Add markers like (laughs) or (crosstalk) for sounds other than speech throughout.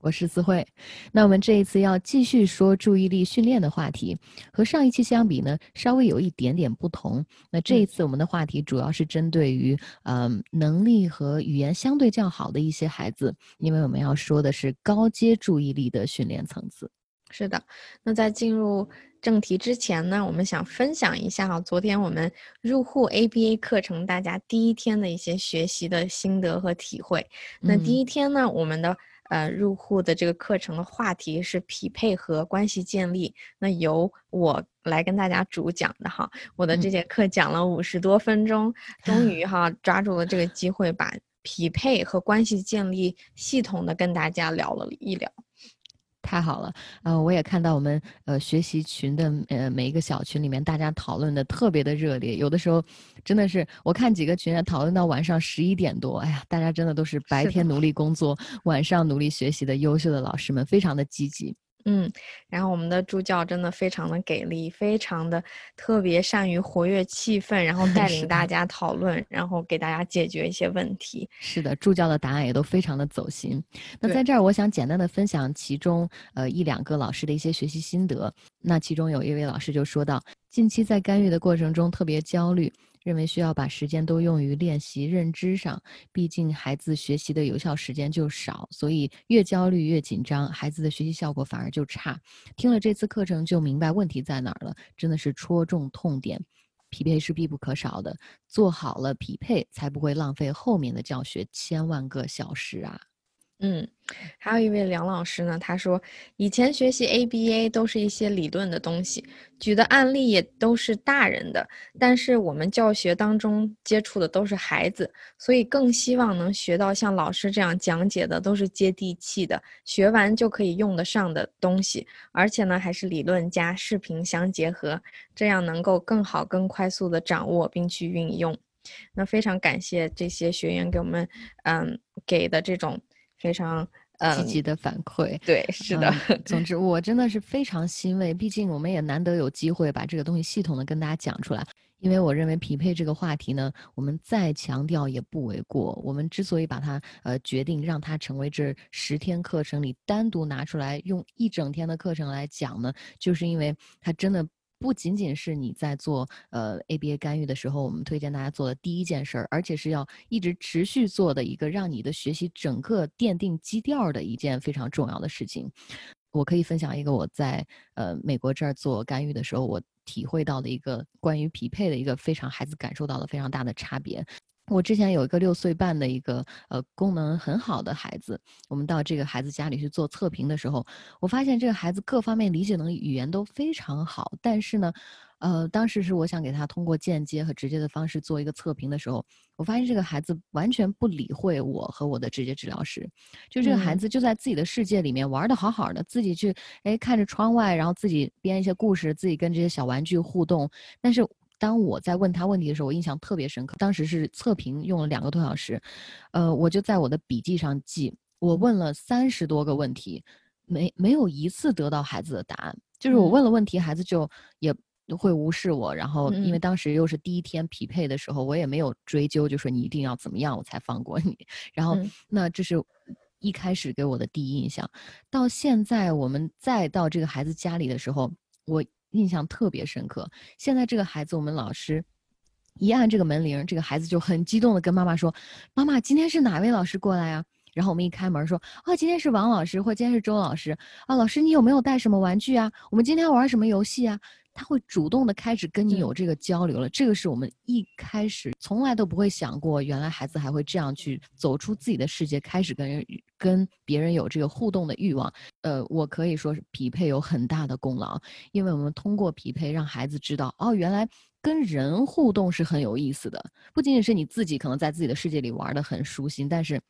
我是思慧，那我们这一次要继续说注意力训练的话题，和上一期相比呢，稍微有一点点不同。那这一次我们的话题主要是针对于，嗯，能力和语言相对较好的一些孩子，因为我们要说的是高阶注意力的训练层次。是的，那在进入正题之前呢，我们想分享一下哈，昨天我们入户 ABA 课程大家第一天的一些学习的心得和体会。那第一天呢，我们的。呃，入户的这个课程的话题是匹配和关系建立。那由我来跟大家主讲的哈，我的这节课讲了五十多分钟，终于 (laughs) 哈抓住了这个机会，把匹配和关系建立系统的跟大家聊了一聊。太好了，呃，我也看到我们呃学习群的呃每一个小群里面，大家讨论的特别的热烈，有的时候真的是我看几个群啊讨论到晚上十一点多，哎呀，大家真的都是白天努力工作，晚上努力学习的优秀的老师们，非常的积极。嗯，然后我们的助教真的非常的给力，非常的特别善于活跃气氛，然后 (laughs) 带领大家讨论，然后给大家解决一些问题。是的，助教的答案也都非常的走心。那在这儿，我想简单的分享其中呃一两个老师的一些学习心得。那其中有一位老师就说到，近期在干预的过程中特别焦虑。认为需要把时间都用于练习认知上，毕竟孩子学习的有效时间就少，所以越焦虑越紧张，孩子的学习效果反而就差。听了这次课程就明白问题在哪儿了，真的是戳中痛点。匹配是必不可少的，做好了匹配，才不会浪费后面的教学千万个小时啊。嗯，还有一位梁老师呢，他说以前学习 ABA 都是一些理论的东西，举的案例也都是大人的，但是我们教学当中接触的都是孩子，所以更希望能学到像老师这样讲解的都是接地气的，学完就可以用得上的东西，而且呢还是理论加视频相结合，这样能够更好、更快速的掌握并去运用。那非常感谢这些学员给我们嗯给的这种。非常积极的反馈，对，是的。总之，我真的是非常欣慰，毕竟我们也难得有机会把这个东西系统的跟大家讲出来。因为我认为匹配这个话题呢，我们再强调也不为过。我们之所以把它呃决定让它成为这十天课程里单独拿出来用一整天的课程来讲呢，就是因为它真的。不仅仅是你在做呃 ABA 干预的时候，我们推荐大家做的第一件事儿，而且是要一直持续做的一个让你的学习整个奠定基调的一件非常重要的事情。我可以分享一个我在呃美国这儿做干预的时候，我体会到的一个关于匹配的一个非常孩子感受到了非常大的差别。我之前有一个六岁半的一个呃功能很好的孩子，我们到这个孩子家里去做测评的时候，我发现这个孩子各方面理解能力、语言都非常好。但是呢，呃，当时是我想给他通过间接和直接的方式做一个测评的时候，我发现这个孩子完全不理会我和我的直接治疗师，就这个孩子就在自己的世界里面玩的好好的，自己去哎看着窗外，然后自己编一些故事，自己跟这些小玩具互动，但是。当我在问他问题的时候，我印象特别深刻。当时是测评用了两个多小时，呃，我就在我的笔记上记，我问了三十多个问题，没没有一次得到孩子的答案。就是我问了问题，孩子就也会无视我。然后因为当时又是第一天匹配的时候，我也没有追究，就说你一定要怎么样我才放过你。然后那这是一开始给我的第一印象。到现在我们再到这个孩子家里的时候，我。印象特别深刻。现在这个孩子，我们老师一按这个门铃，这个孩子就很激动的跟妈妈说：“妈妈，今天是哪位老师过来呀？”然后我们一开门说：“啊，今天是王老师，或今天是周老师。啊，老师，你有没有带什么玩具啊？我们今天玩什么游戏啊？”他会主动的开始跟你有这个交流了，这个是我们一开始从来都不会想过，原来孩子还会这样去走出自己的世界，开始跟人跟别人有这个互动的欲望。呃，我可以说是匹配有很大的功劳，因为我们通过匹配让孩子知道，哦，原来跟人互动是很有意思的，不仅仅是你自己可能在自己的世界里玩的很舒心，但是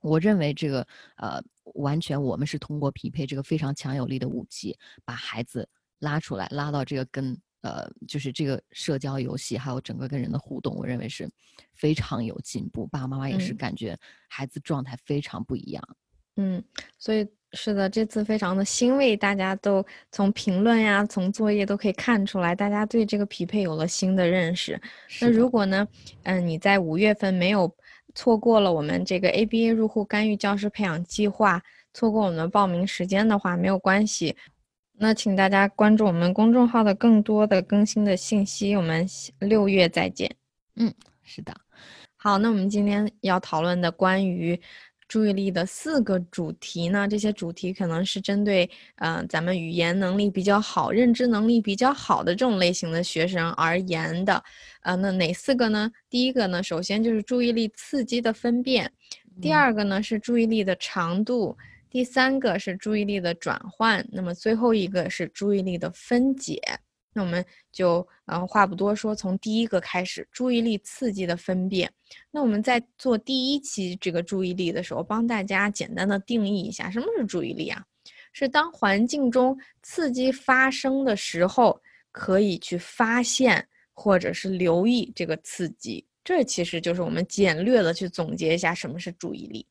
我认为这个呃，完全我们是通过匹配这个非常强有力的武器，把孩子。拉出来，拉到这个跟呃，就是这个社交游戏，还有整个跟人的互动，我认为是非常有进步。爸爸妈妈也是感觉孩子状态非常不一样。嗯，所以是的，这次非常的欣慰，大家都从评论呀，从作业都可以看出来，大家对这个匹配有了新的认识。那如果呢，嗯，你在五月份没有错过了我们这个 ABA 入户干预教师培养计划，错过我们的报名时间的话，没有关系。那请大家关注我们公众号的更多的更新的信息。我们六月再见。嗯，是的。好，那我们今天要讨论的关于。注意力的四个主题呢？这些主题可能是针对呃咱们语言能力比较好、认知能力比较好的这种类型的学生而言的。呃，那哪四个呢？第一个呢，首先就是注意力刺激的分辨；第二个呢是注意力的长度；第三个是注意力的转换；那么最后一个是注意力的分解。那我们就嗯话不多说，从第一个开始，注意力刺激的分辨。那我们在做第一期这个注意力的时候，帮大家简单的定义一下，什么是注意力啊？是当环境中刺激发生的时候，可以去发现或者是留意这个刺激。这其实就是我们简略的去总结一下什么是注意力。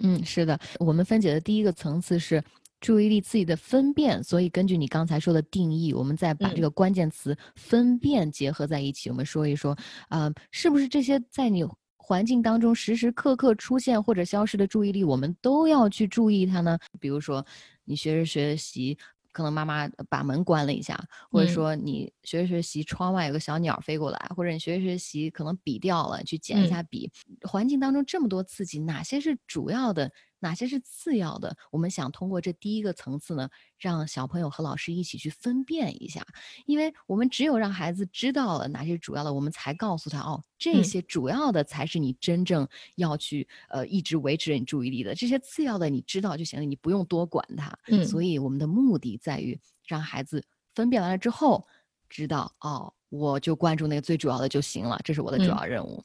嗯，是的，我们分解的第一个层次是。注意力自己的分辨，所以根据你刚才说的定义，我们再把这个关键词“分辨”结合在一起，我们说一说，啊，是不是这些在你环境当中时时刻刻出现或者消失的注意力，我们都要去注意它呢？比如说，你学着学习。可能妈妈把门关了一下，或者说你学着学习，窗外有个小鸟飞过来，或者你学着学习，可能笔掉了，去捡一下笔。环境当中这么多刺激，哪些是主要的，哪些是次要的？我们想通过这第一个层次呢，让小朋友和老师一起去分辨一下，因为我们只有让孩子知道了哪些主要的，我们才告诉他哦，这些主要的才是你真正要去呃一直维持你注意力的，这些次要的你知道就行了，你不用多管它。嗯，所以我们的目的。在于让孩子分辨完了之后，知道哦，我就关注那个最主要的就行了，这是我的主要任务。嗯，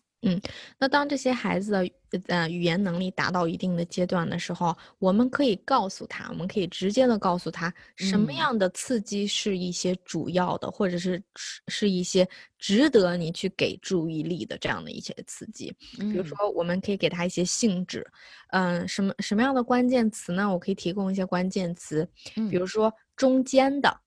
那当这些孩子的呃语言能力达到一定的阶段的时候，我们可以告诉他，我们可以直接的告诉他，什么样的刺激是一些主要的，或者是是一些值得你去给注意力的这样的一些刺激。比如说，我们可以给他一些性质，嗯，什么什么样的关键词呢？我可以提供一些关键词，比如说中间的。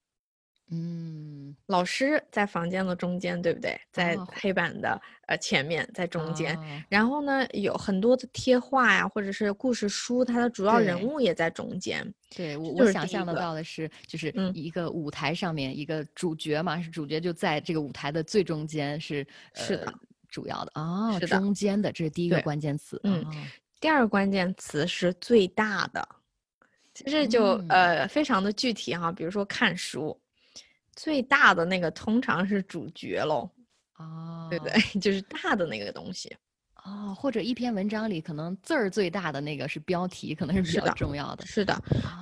嗯，老师在房间的中间，对不对？在黑板的呃前面，在中间。然后呢，有很多的贴画呀，或者是故事书，它的主要人物也在中间。对我，我想象得到的是，就是一个舞台上面一个主角嘛，是主角就在这个舞台的最中间，是是的，主要的啊，是中间的，这是第一个关键词。嗯，第二个关键词是最大的，其实就呃非常的具体哈，比如说看书。最大的那个通常是主角喽，哦，对不对？(laughs) 就是大的那个东西，哦，或者一篇文章里可能字儿最大的那个是标题，可能是比较重要的。是的，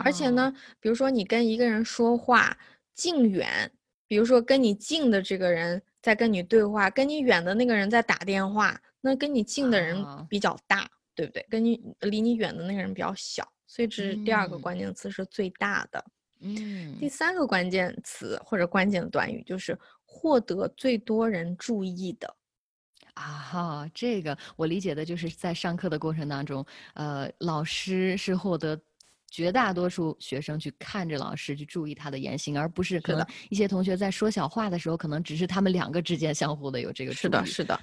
而且呢，比如说你跟一个人说话，近远，比如说跟你近的这个人在跟你对话，跟你远的那个人在打电话，那跟你近的人比较大，对不对？跟你离你远的那个人比较小，所以这是第二个关键词是最大的。嗯，第三个关键词或者关键的短语就是获得最多人注意的，啊哈，这个我理解的就是在上课的过程当中，呃，老师是获得绝大多数学生去看着老师去注意他的言行，而不是可能一些同学在说小话的时候，可能只是他们两个之间相互的有这个是的，是的，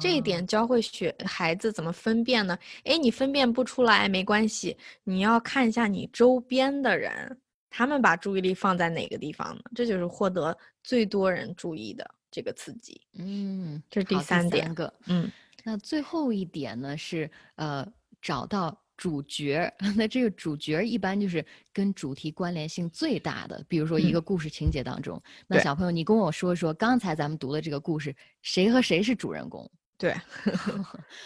这一点教会学孩子怎么分辨呢？哎，你分辨不出来没关系，你要看一下你周边的人。他们把注意力放在哪个地方呢？这就是获得最多人注意的这个刺激。嗯，这是第三点。个，嗯，那最后一点呢是呃找到主角。(laughs) 那这个主角一般就是跟主题关联性最大的，比如说一个故事情节当中。那小朋友，你跟我说说，刚才咱们读的这个故事，谁和谁是主人公？(laughs) 对，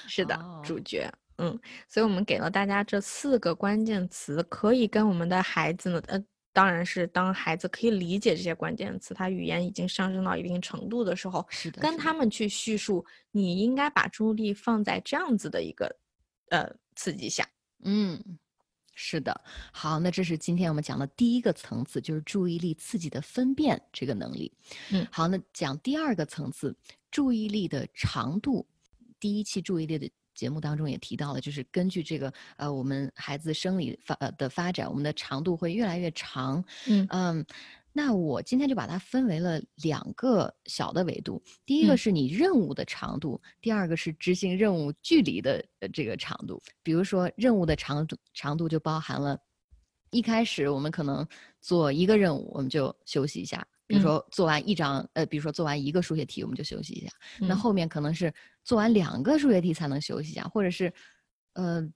是的，主角。嗯，所以我们给了大家这四个关键词，可以跟我们的孩子呢，呃。当然是当孩子可以理解这些关键词，他语言已经上升到一定程度的时候，是的，跟他们去叙述，你应该把注意力放在这样子的一个，呃，刺激下。嗯，是的。好，那这是今天我们讲的第一个层次，就是注意力刺激的分辨这个能力。嗯，好，那讲第二个层次，注意力的长度。第一期注意力的节目当中也提到了，就是根据这个呃我们孩子生理发呃的发展，我们的长度会越来越长。嗯嗯，那我今天就把它分为了两个小的维度，第一个嗯是你任务的长度，第二个是执行任务距离的呃这个长度。比如说任务的长度长度就包含了，一开始我们可能做一个任务，我们就休息一下。比如嗯说做完一张，呃，比如说做完一个数学题，我们就休息一下。那嗯后面可能是做完两个数学题才能休息一下，或者是，呃，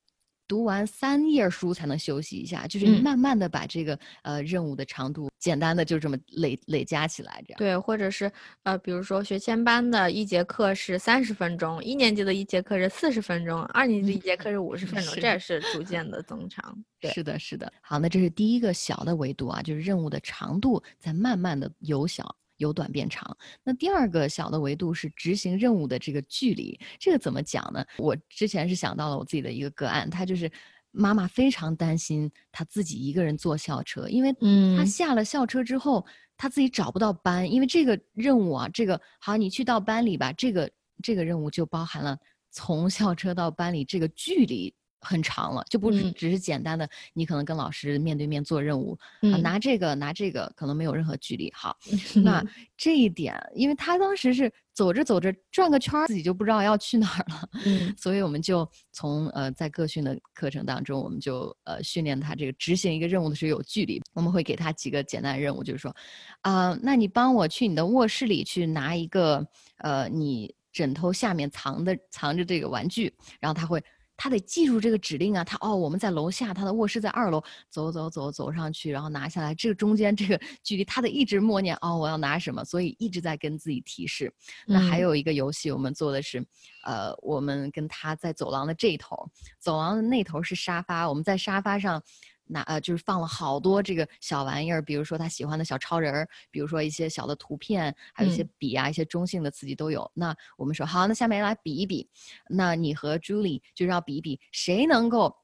读完三页书才能休息一下，就是慢慢的把这个呃任务的长度简单的就这么累累加起来，这样。对，或者是呃，比如说学前班的一节课是三十分钟，一年级的一节课是四十分钟，二年级的一节课是五十 (laughs) 分钟，是这也是逐渐的增长。对是的，是的。好，那这是第一个小的维度啊，就是任务的长度在慢慢的由小由短变长。那第二个小的维度是执行任务的这个距离，这个怎么讲呢？我之前是想到了我自己的一个个案，他就是妈妈非常担心他自己一个人坐校车，因为他嗯下了校车之后，他自己找不到班，因为这个任务啊，这个好，你去到班里吧，这个这个任务就包含了从校车到班里这个距离。很长了，就不只是简单的，你可能跟老师面对面做任务，啊，嗯拿这个拿这个可能没有任何距离。好，(laughs) 那这一点，因为他当时是走着走着转个圈儿，自己就不知道要去哪儿了，(laughs) 嗯所以我们就从呃在个训的课程当中，我们就呃训练他这个执行一个任务的时候有距离。我们会给他几个简单的任务，就是说，啊、那你帮我去你的卧室里去拿一个呃你枕头下面藏的藏着这个玩具，然后他会。他得记住这个指令啊，他哦，我们在楼下，他的卧室在二楼，走走走走上去，然后拿下来，这个中间这个距离，他得一直默念哦，我要拿什么，所以一直在跟自己提示。那还嗯有一个游戏，我们做的是，呃，我们跟他在走廊的这一头，走廊的那头是沙发，我们在沙发上拿呃，就是放了好多这个小玩意儿，比如说他喜欢的小超人儿，比如说一些小的图片，还有一些嗯笔啊，一些中性的刺激都有。那我们说好，那下面来比一比，那你和 Julie 就是要比一比谁能够。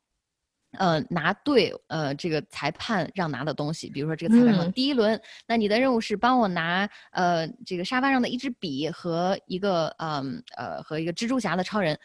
呃，拿对呃这个裁判让拿的东西，比如说这个裁判说嗯第一轮，那你的任务是帮我拿呃这个沙发上的一支笔和一个嗯呃和一个蜘蛛侠的超人，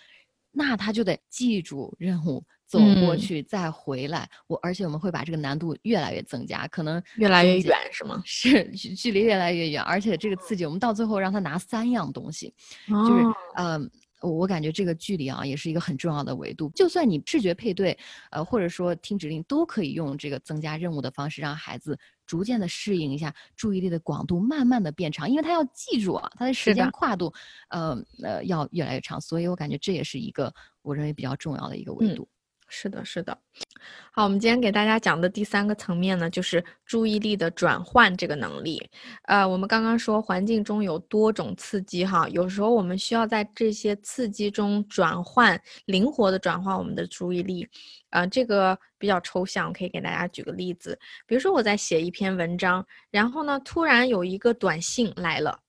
那他就得记住任务，走过嗯去再回来。我而且我们会把这个难度越来越增加，可能越来越远是吗？是距距离越来越远，而且这个刺激，我们到最后让他拿三样东西，就是嗯呃，我我感觉这个距离啊，也是一个很重要的维度。就算你视觉配对，呃，或者说听指令，都可以用这个增加任务的方式，让孩子逐渐的适应一下，注意力的广度慢慢的变长，因为他要记住啊，他的时间跨度，呃呃，要越来越长。所以我感觉这也是一个我认为比较重要的一个维嗯度。是的，是的。好，我们今天给大家讲的第三个层面呢，就是注意力的转换这个能力。呃，我们刚刚说环境中有多种刺激哈，有时候我们需要在这些刺激中转换，灵活的转换我们的注意力。呃，这个比较抽象，可以给大家举个例子，比如说我在写一篇文章，然后呢，突然有一个短信来了，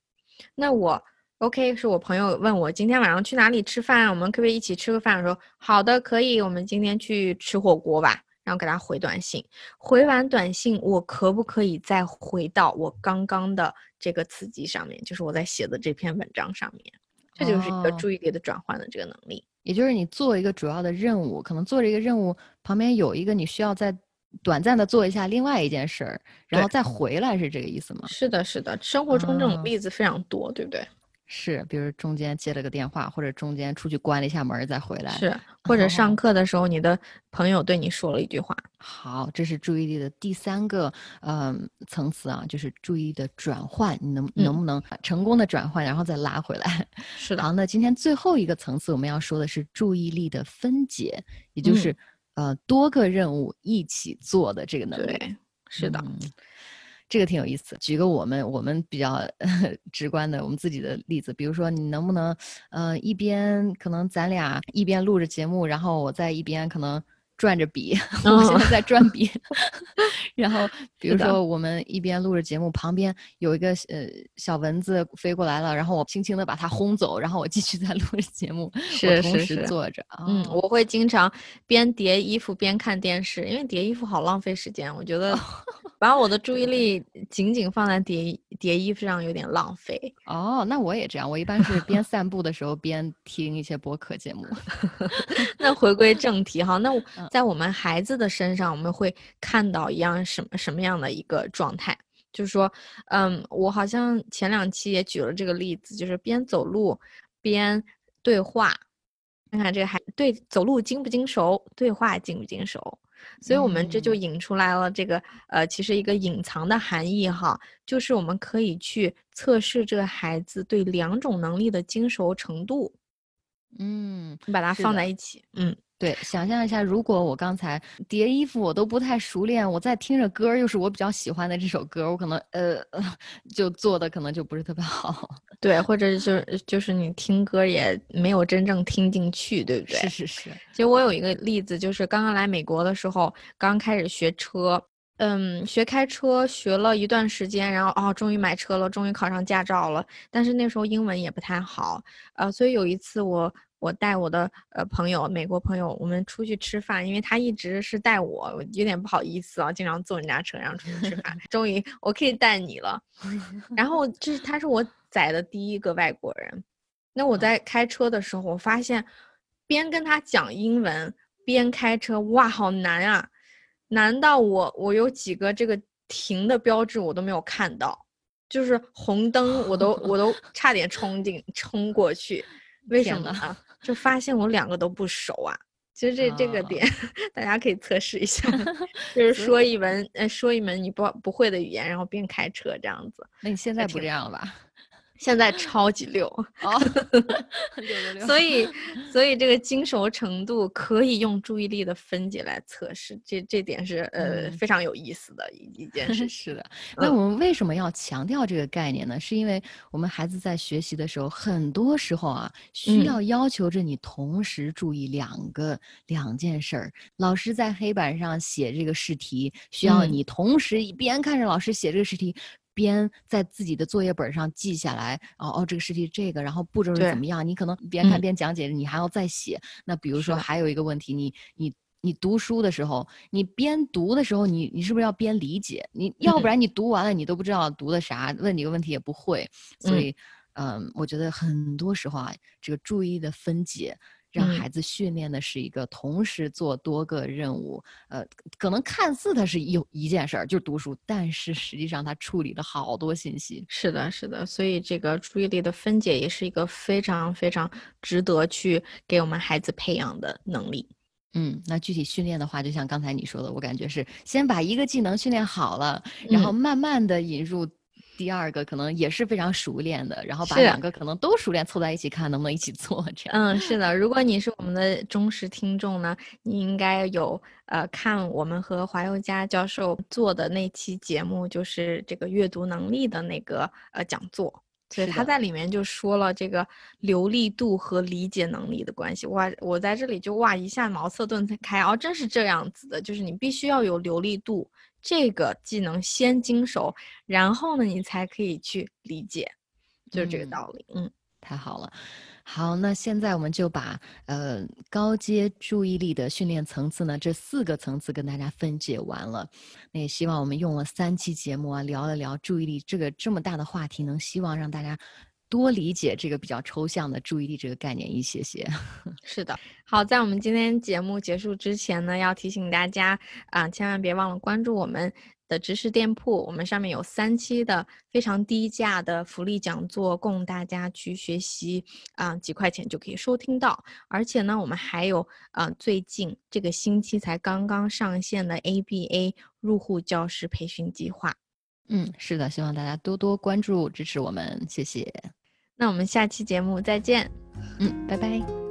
那我 OK，是我朋友问我今天晚上去哪里吃饭，我们可不可以一起吃个饭？我说好的，可以，我们今天去吃火锅吧。然后给他回短信，回完短信，我可不可以再回到我刚刚的这个刺激上面，就是我在写的这篇文章上面？这就是一个哦注意力的转换的这个能力。也就是你做一个主要的任务，可能做这个任务旁边有一个你需要再短暂的做一下另外一件事儿，然后再回来，是这个意思吗？是的，是的，生活中这哦种例子非常多，对不对？是，比如中间接了个电话，或者中间出去关了一下门再回来。是，或者上哦。课的时候，你的朋友对你说了一句话，好，这是注意力的第三个呃层次啊，就是注意力的转换，你能能不能成功的转换，然后再拉回来？(laughs) 是的，好，那。今天最后一个层次我们要说的是注意力的分解，也就嗯。是、呃多个任务一起做的这个能力。对，是的，嗯这个挺有意思。举个我们我们比较 (laughs) 直观的我们自己的例子，比如说你能不能，呃，一边可能咱俩一边录着节目，然后我在一边可能转着笔，(laughs) 我现在在转笔 (laughs) (laughs) 然后比如说我们一边录着节目，旁边有一个呃小蚊子飞过来了，然后我轻轻的把它轰走，然后我继续在录着节目，我同时是是是做着。嗯，哦我会经常边叠衣服边看电视，因为叠衣服好浪费时间。我觉得把我的注意力仅仅放在叠叠衣服上有点浪费。哦，那我也这样，我一般是边散步的时候边听一些播客节目。那回归正题哈，那在我们孩子的身上，我们会看到一样什么什么样的一个状态？就是说，嗯，我好像前两期也举了这个例子，就是边走路边对话，看看这个孩对走路精不精熟，对话精不精熟。所以，我们这就引出来了这个呃，其实一个隐藏的含义哈，就是我们可以去测试这个孩子对两种能力的精熟程度。嗯，你把它放在一起，嗯。对，想象一下，如果我刚才叠衣服我都不太熟练，我在听着歌，又是我比较喜欢的这首歌，我可能呃，(laughs) 就做的可能就不是特别好。(laughs) 对，或者就是就是你听歌也没有真正听进去，对不对？是是是。其实我有一个例子，就是刚刚来美国的时候，刚开始学车，嗯，学开车学了一段时间，然后哦，终于买车了，终于考上驾照了，但是那时候英文也不太好，呃，所以有一次我。我带我的呃朋友，美国朋友，我们出去吃饭，因为他一直是带我，我有点不好意思啊，经常坐人家车，然后出去吃饭。(laughs) 终于我可以带你了，(laughs) 然后这是他是我载的第一个外国人。那我在开车的时候，我发现边跟他讲英文边开车，哇，好难啊！难到我我有几个这个停的标志我都没有看到，就是红灯我都我都 (laughs) 差点冲进冲过去，为什么呢？就发现我两个都不熟啊！其实这这个点，(laughs) 大家可以测试一下，(laughs) 就是说一门呃说一门你不不会的语言，然后边开车这样子。那你现在不这样了吧？现在超级溜哦，(laughs) 所以 (laughs) 所以这个精熟程度可以用注意力的分解来测试，这这点是呃非常有意思的一一件事。(laughs) 是的，那我们为什么要强调这个概念呢？是因为我们孩子在学习的时候，很多时候啊需要要求着你同时注意两个两件事儿。老师在黑板上写这个试题，需要你同时一边看着老师写这个试题。边在自己的作业本上记下来，哦哦，这个试题这个，然后步骤是怎么样？你可能边看边讲解，你还要再写。那比如说还有一个问题，你你你读书的时候，你边读的时候，你你是不是要边理解？你要不然你读完了，你都不知道读的啥，问你个问题也不会。所以，嗯，我觉得很多时候啊，这个注意的分解。让孩子训练的是一个同时做多个任务，呃，可能看似它是有一件事儿，就是读书，但是实际上它处理了好多信息。是的，是的，所以这个注意力的分解也是一个非常非常值得去给我们孩子培养的能力。嗯，那具体训练的话，就像刚才你说的，我感觉是先把一个技能训练好了，然后慢慢的引入。第二个可能也是非常熟练的，然后把两个可能都熟练凑在一起看能不能一起做。这样，嗯，是的。如果你是我们的忠实听众呢，你应该有呃看我们和华佑佳教授做的那期节目，就是这个阅读能力的那个呃讲座，所以他在里面就说了这个流利度和理解能力的关系。哇，我在这里就哇一下茅塞顿开，哦，真是这样子的，就是你必须要有流利度。这个技能先经手，然后呢，你才可以去理解，就是这个道理。嗯，太好了。好，那现在我们就把呃高阶注意力的训练层次呢，这四个层次跟大家分解完了。那也希望我们用了三期节目啊，聊了聊注意力这个这么大的话题，能希望让大家。多理解这个比较抽象的注意力这个概念一些些。(laughs) 是的，好，在我们今天节目结束之前呢，要提醒大家啊，千万别忘了关注我们的知识店铺，我们上面有三期的非常低价的福利讲座，供大家去学习啊，几块钱就可以收听到。而且呢，我们还有啊，最近这个星期才刚刚上线的 ABA 入户教师培训计划。嗯，是的，希望大家多多关注支持我们，谢谢。那我们下期节目再见，嗯，拜拜。